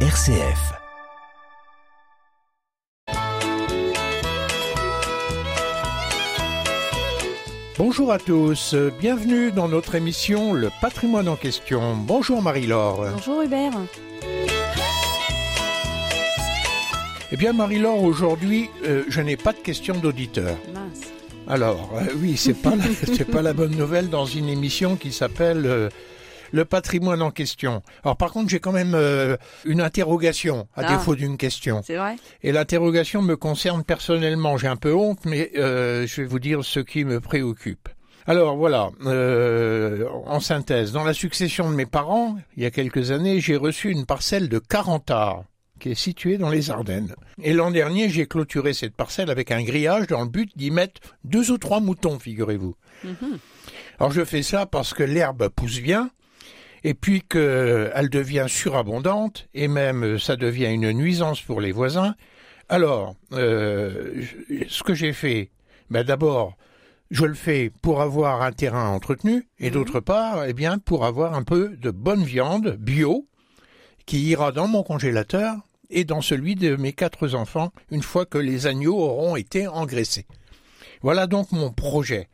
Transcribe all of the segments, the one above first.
RCF. Bonjour à tous, bienvenue dans notre émission Le patrimoine en question. Bonjour Marie-Laure. Bonjour Hubert. Eh bien Marie-Laure, aujourd'hui, euh, je n'ai pas de questions d'auditeurs. Mince. Alors, euh, oui, c'est pas, la- pas la bonne nouvelle dans une émission qui s'appelle euh, Le patrimoine en question. Alors par contre, j'ai quand même euh, une interrogation, à Ah. défaut d'une question. C'est vrai Et l'interrogation me concerne personnellement. J'ai un peu honte, mais euh, je vais vous dire ce qui me préoccupe. Alors voilà, euh, en synthèse, dans la succession de mes parents, il y a quelques années, j'ai reçu une parcelle de 40 arts qui est située dans les Ardennes. Et l'an dernier, j'ai clôturé cette parcelle avec un grillage dans le but d'y mettre deux ou trois moutons, figurez-vous. Mhm. Alors je fais ça parce que l'herbe pousse bien, et puis qu'elle devient surabondante, et même euh, ça devient une nuisance pour les voisins. Alors, euh, ce que j'ai fait, ben d'abord, je le fais pour avoir un terrain entretenu, et Mhm. d'autre part, eh bien, pour avoir un peu de bonne viande bio qui ira dans mon congélateur et dans celui de mes quatre enfants une fois que les agneaux auront été engraissés. Voilà donc mon projet.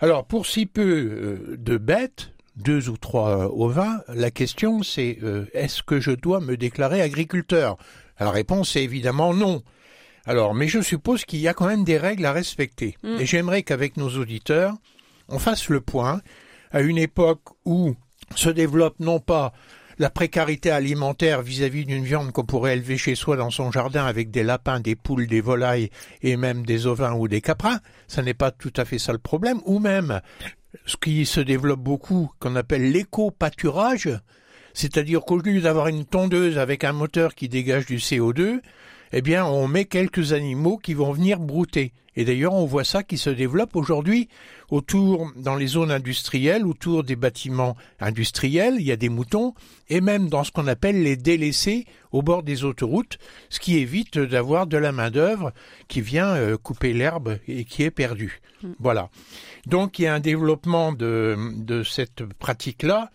Alors, pour si peu euh, de bêtes, deux ou trois ovins, la question c'est euh, est-ce que je dois me déclarer agriculteur? La réponse est évidemment non. Alors, mais je suppose qu'il y a quand même des règles à respecter. Mm. Et j'aimerais qu'avec nos auditeurs, on fasse le point à une époque où se développe non pas la précarité alimentaire vis-à-vis d'une viande qu'on pourrait élever chez soi dans son jardin avec des lapins, des poules, des volailles et même des ovins ou des caprins, ça n'est pas tout à fait ça le problème, ou même ce qui se développe beaucoup, qu'on appelle l'éco-pâturage, c'est-à-dire qu'au lieu d'avoir une tondeuse avec un moteur qui dégage du CO2, eh bien, on met quelques animaux qui vont venir brouter. Et d'ailleurs, on voit ça qui se développe aujourd'hui autour, dans les zones industrielles, autour des bâtiments industriels, il y a des moutons, et même dans ce qu'on appelle les délaissés au bord des autoroutes, ce qui évite d'avoir de la main-d'œuvre qui vient euh, couper l'herbe et qui est perdue. Voilà. Donc, il y a un développement de, de cette pratique-là,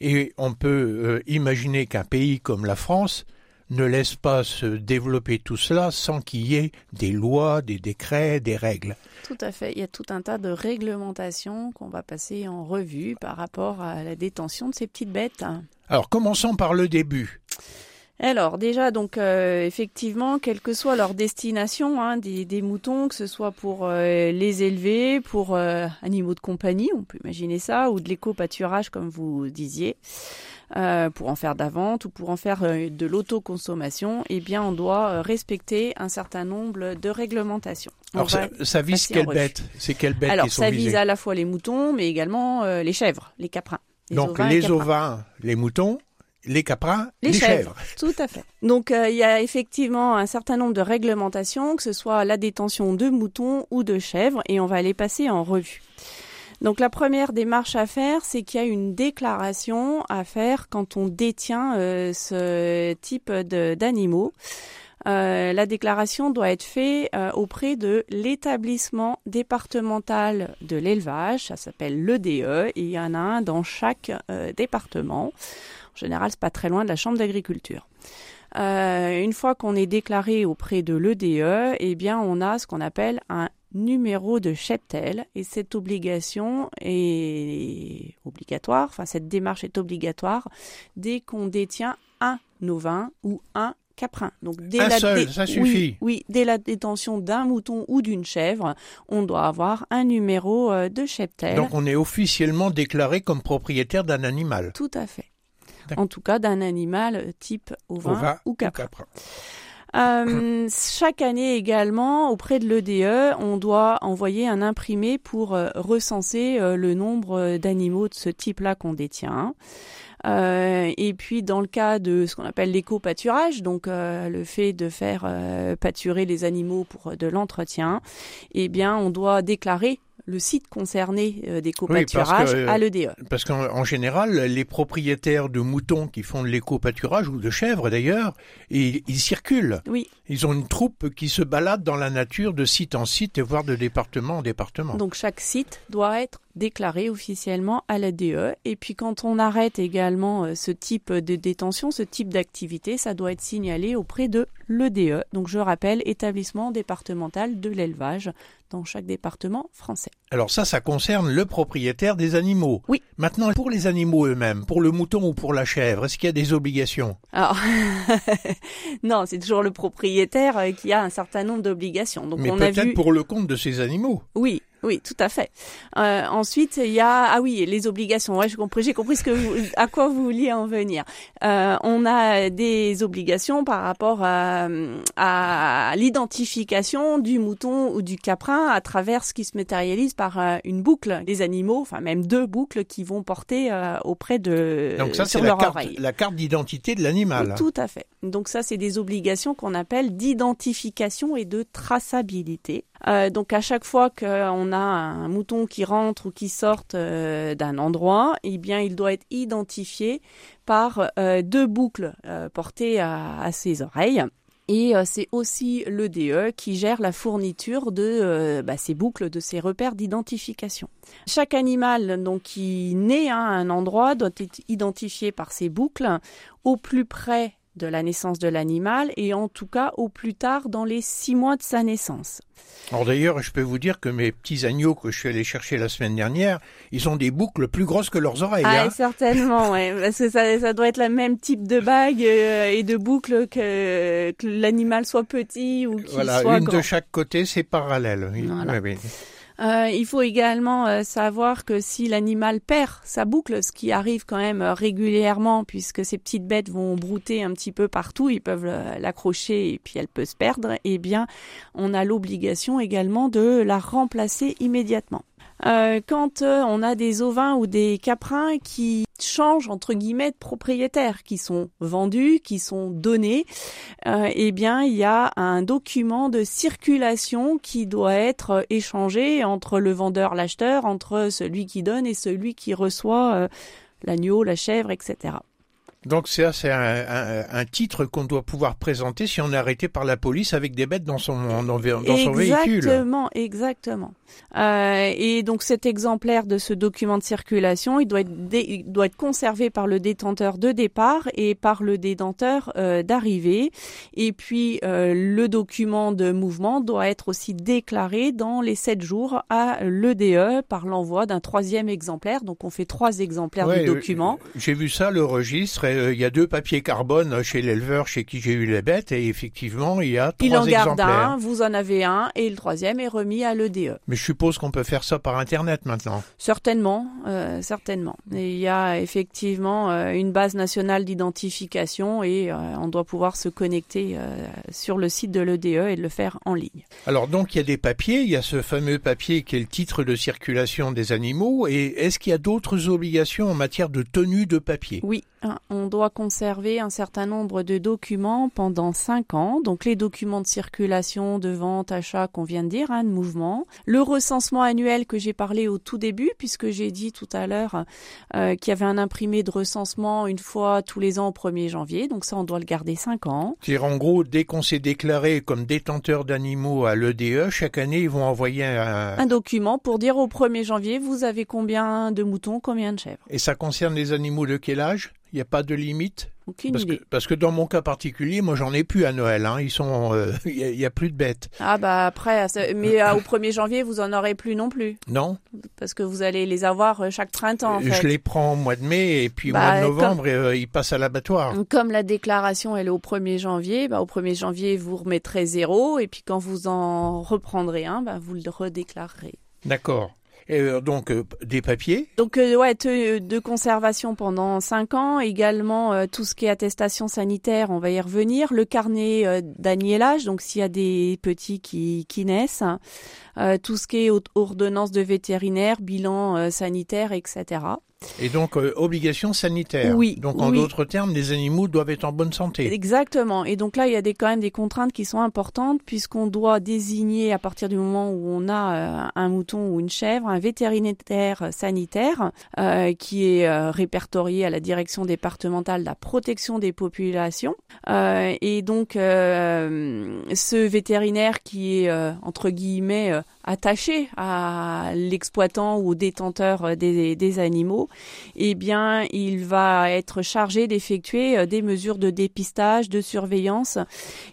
et on peut euh, imaginer qu'un pays comme la France ne laisse pas se développer tout cela sans qu'il y ait des lois, des décrets, des règles. Tout à fait. Il y a tout un tas de réglementations qu'on va passer en revue par rapport à la détention de ces petites bêtes. Alors commençons par le début. Alors déjà, donc euh, effectivement, quelle que soit leur destination, hein, des, des moutons, que ce soit pour euh, les élever, pour euh, animaux de compagnie, on peut imaginer ça, ou de l'éco-pâturage comme vous disiez, euh, pour en faire de la vente ou pour en faire euh, de l'autoconsommation, eh bien on doit euh, respecter un certain nombre de réglementations. On Alors ça, ça vise quelles bêtes? C'est quelles bêtes Alors qui sont ça visées? vise à la fois les moutons, mais également euh, les chèvres, les caprins. Donc ovins les ovins, les moutons, les caprins, Les, les, chèvres. Tout à fait. Donc euh, il y a effectivement un certain nombre de réglementations, que ce soit la détention de moutons ou de chèvres, et on va les passer en revue. Donc la première démarche à faire, c'est qu'il y a une déclaration à faire quand on détient euh, ce type d'animaux. Euh, la déclaration doit être faite euh, auprès de l'établissement départemental de l'élevage, ça s'appelle l'EDE, il y en a un dans chaque département. En général, c'est pas très loin de la chambre d'agriculture. Une fois qu'on est déclaré auprès de l'EDE, eh bien, on a ce qu'on appelle un numéro de cheptel et cette obligation est obligatoire, enfin cette démarche est obligatoire dès qu'on détient un ovin ou un caprin. Donc dès Un la seul, ça suffit. Oui, dès la détention d'un mouton ou d'une chèvre, on doit avoir un numéro euh, de cheptel. Donc on est officiellement déclaré comme propriétaire d'un animal. Tout à fait. En tout cas, d'un animal euh, type ovin, Ovin ou ou caprin. Euh, chaque année également, auprès de l'EDE, on doit envoyer un imprimé pour euh, recenser euh, le nombre d'animaux de ce type-là qu'on détient. Et puis dans le cas de ce qu'on appelle l'éco-pâturage, donc le fait de faire pâturer les animaux pour de l'entretien, eh bien on doit déclarer le site concerné euh, d'éco-pâturage que, euh, à l'EDE. Parce qu'en en général, les propriétaires de moutons qui font de l'éco-pâturage, ou de chèvres d'ailleurs, ils, ils circulent. Oui, Ils ont une troupe qui se balade dans la nature de site en site et voire de département en département. donc chaque site doit être déclaré officiellement à la DE. Et puis quand on arrête également euh, ce type de détention, ce type d'activité, ça doit être signalé auprès de l'EDE. Donc je rappelle, établissement départemental de l'élevage dans chaque département français. Alors ça, ça concerne le propriétaire des animaux. Oui. Maintenant, pour les animaux eux-mêmes, pour le mouton ou pour la chèvre, est-ce qu'il y a des obligations? Alors, non, c'est toujours le propriétaire euh, qui a un certain nombre d'obligations. Donc Mais peut-être pour le compte de ces animaux. Oui, oui, tout à fait. Euh, ensuite, il y a ah oui les obligations. Ouais, j'ai compris, j'ai compris ce que vous, à quoi vous vouliez en venir. Euh, on a des obligations par rapport à, à l'identification du mouton ou du caprin à travers ce qui se matérialise par euh, une boucle des animaux, enfin même deux boucles qui vont porter euh, auprès de Donc ça c'est la carte, la carte d'identité de l'animal. Tout à fait. Donc ça c'est des obligations qu'on appelle d'identification et de traçabilité. Euh, donc à chaque fois qu'on a un mouton qui rentre ou qui sort euh, d'un endroit, eh bien il doit être identifié par euh, deux boucles portées à, ses oreilles. Et c'est aussi l'EDE qui gère la fourniture de bah, ces boucles, de ces repères d'identification. Chaque animal donc qui naît à un endroit doit être identifié par ces boucles au plus près de la naissance de l'animal et en tout cas au plus tard dans les six mois de sa naissance. Alors d'ailleurs, je peux vous dire que mes petits agneaux que je suis allé chercher la semaine dernière, ils ont des boucles plus grosses que leurs oreilles. Ah, hein. certainement, ouais, parce que ça, ça, doit être le même type de bague euh, et de boucles que, que l'animal soit petit ou qu'il voilà, soit une de chaque côté, c'est parallèle. Voilà. Oui, oui. Euh, il faut également euh, savoir que si l'animal perd sa boucle, ce qui arrive quand même euh, régulièrement, puisque ces petites bêtes vont brouter un petit peu partout, ils peuvent l'accrocher et puis elle peut se perdre, eh bien, on a l'obligation également de la remplacer immédiatement. Euh, quand euh, on a des ovins ou des caprins qui changent entre guillemets de propriétaire, qui sont vendus, qui sont donnés, euh, eh bien il y a un document de circulation qui doit être échangé entre le vendeur, l'acheteur, entre celui qui donne et celui qui reçoit l'agneau, la chèvre, etc. Donc c'est un, un, titre qu'on doit pouvoir présenter si on est arrêté par la police avec des bêtes dans son, dans, son véhicule. Exactement, exactement. Euh, et donc cet exemplaire de ce document de circulation, il doit être, il doit être conservé par le détenteur de départ et par le détenteur euh, d'arrivée. Et puis euh, le document de mouvement doit être aussi déclaré dans les sept jours à l'EDE par l'envoi d'un troisième exemplaire. Donc on fait trois exemplaires du document. J'ai vu ça, le registre euh, il y a deux papiers carbone chez l'éleveur chez qui j'ai eu les bêtes et effectivement il y a trois exemplaires. Il en garde un, vous en avez un et le troisième est remis à l'EDE. Mais je suppose qu'on peut faire ça par internet maintenant. Certainement, euh, certainement. il y a effectivement euh, une base nationale d'identification et on doit pouvoir se connecter sur le site de l'EDE et de le faire en ligne. Alors donc il y a des papiers, il y a ce fameux papier qui est le titre de circulation des animaux et est-ce qu'il y a d'autres obligations en matière de tenue de papier? Oui, on doit conserver un certain nombre de documents pendant cinq ans. Donc les documents de circulation, de vente, achat qu'on vient de dire, un hein, de mouvement. Le recensement annuel que j'ai parlé au tout début, puisque j'ai dit tout à l'heure euh, qu'il y avait un imprimé de recensement une fois tous les ans au 1er janvier. Donc ça, on doit le garder cinq ans. C'est en gros, dès qu'on s'est déclaré comme détenteur d'animaux à l'EDE, chaque année, ils vont envoyer un... un document pour dire au 1er janvier, vous avez combien de moutons, combien de chèvres? Et ça concerne les animaux de quel âge? Il n'y a pas de limite Aucune parce idée. Que, parce que dans mon cas particulier, moi j'en ai plus à Noël. Hein. Ils sont, euh, il n'y a, plus de bêtes. Ah bah après, mais euh, au 1er janvier, vous en aurez plus non plus. Non. Parce que vous allez les avoir euh, chaque printemps. En fait. Je les prends au mois de mai et puis au bah, mois de novembre, ils passent à l'abattoir. Comme la déclaration elle est au 1er janvier, bah, au 1er janvier vous remettrez zéro et puis quand vous en reprendrez un, bah, vous le redéclarerez. D'accord. Euh, donc euh, des papiers. Donc euh, ouais, de conservation pendant cinq ans. Également tout ce qui est attestation sanitaire, on va y revenir. Le carnet d'agnelage, donc s'il y a des petits qui, qui naissent. tout ce qui est ordonnance de vétérinaire, bilan sanitaire, etc. Et donc, euh, obligation sanitaire. Oui. Donc, en d'autres termes, les animaux doivent être en bonne santé. Exactement. Et donc là, il y a des, quand même des contraintes qui sont importantes puisqu'on doit désigner à partir du moment où on a euh, un mouton ou une chèvre un vétérinaire sanitaire euh, qui est euh, répertorié à la direction départementale de la protection des populations. et donc, ce vétérinaire qui est entre guillemets attaché à l'exploitant ou au détenteur des, des, animaux, eh bien, il va être chargé d'effectuer des mesures de dépistage, de surveillance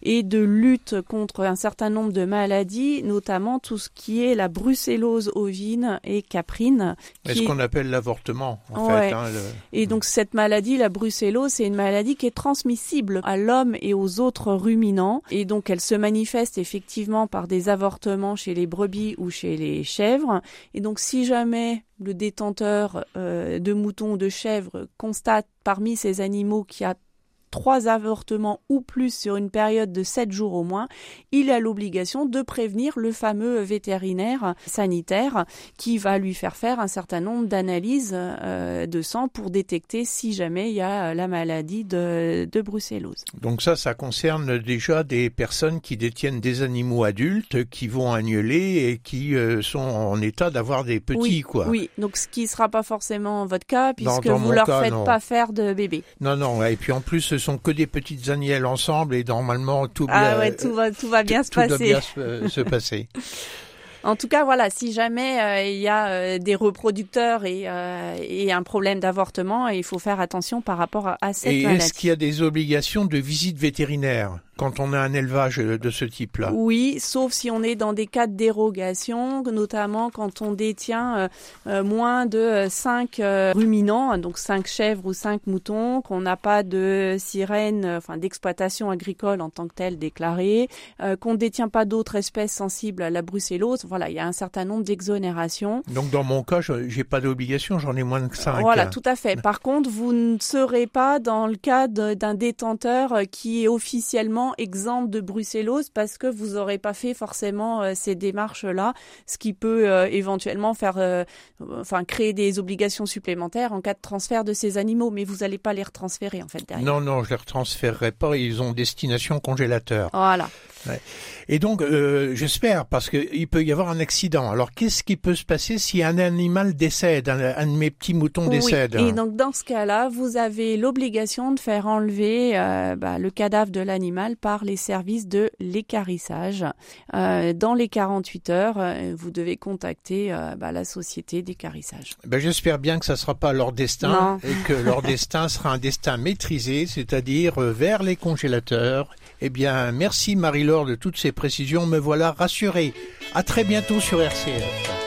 et de lutte contre un certain nombre de maladies, notamment tout ce qui est la brucellose ovine et caprine. est ce qu'on appelle l'avortement, en fait. Hein, et donc cette maladie, la brucellose, c'est une maladie qui est transmissible à l'homme et aux autres ruminants. Et donc elle se manifeste effectivement par des avortements chez les brebis ou chez les chèvres. Et donc si jamais le détenteur euh, de moutons ou de chèvres constate parmi ces animaux qu'il y a trois avortements ou plus sur une période de sept jours au moins, il a l'obligation de prévenir le fameux vétérinaire sanitaire qui va lui faire faire un certain nombre d'analyses euh, de sang pour détecter si jamais il y a la maladie de, de brucellose. Donc ça, ça concerne déjà des personnes qui détiennent des animaux adultes, qui vont annuler et qui euh, sont en état d'avoir des petits, oui, quoi. Oui, donc ce qui ne sera pas forcément votre cas, puisque vous ne leur faites pas faire de bébé. Non, non, et puis en plus, sont que des petites agnelles ensemble et normalement tout, ah ouais, tout va tout va bien se passer. Doit bien se, passer. En tout cas, voilà, si jamais euh, il y a euh, des reproducteurs et, euh, et un problème d'avortement, il faut faire attention par rapport à, à cette et est-ce qu'il y a des obligations de visite vétérinaire? Quand on a un élevage de ce type-là Oui, sauf si on est dans des cas de dérogation, notamment quand on détient euh, euh, moins de 5 euh, ruminants, donc 5 chèvres ou 5 moutons, qu'on n'a pas de sirène, enfin d'exploitation agricole en tant que telle déclarée, qu'on ne détient pas d'autres espèces sensibles à la brucellose. Voilà, il y a un certain nombre d'exonérations. Donc dans mon cas, j'ai pas d'obligation, j'en ai moins de 5. Voilà, tout à fait. Par contre, vous ne serez pas dans le cas d'un détenteur qui est officiellement exemple de brucellose parce que vous n'aurez pas fait forcément euh, ces démarches-là, ce qui peut euh, éventuellement faire, euh, enfin, créer des obligations supplémentaires en cas de transfert de ces animaux, mais vous n'allez pas les retransférer en fait derrière. Non, non, je les retransférerai pas. Ils ont destination congélateur. Voilà. Et donc, euh, j'espère, parce qu'il peut y avoir un accident. Alors, qu'est-ce qui peut se passer si un animal décède, un, de mes petits moutons décède? Et donc, dans ce cas-là, vous avez l'obligation de faire enlever euh, bah, le cadavre de l'animal par les services de l'écarissage. Euh, dans les 48 heures, vous devez contacter bah, la société d'écarissage. Ben, j'espère bien que ça ne sera pas leur destin et que leur destin sera un destin maîtrisé, c'est-à-dire vers les congélateurs. Eh bien, merci Marie-Laure de toutes ces précisions. Me voilà rassuré. À très bientôt sur RCF.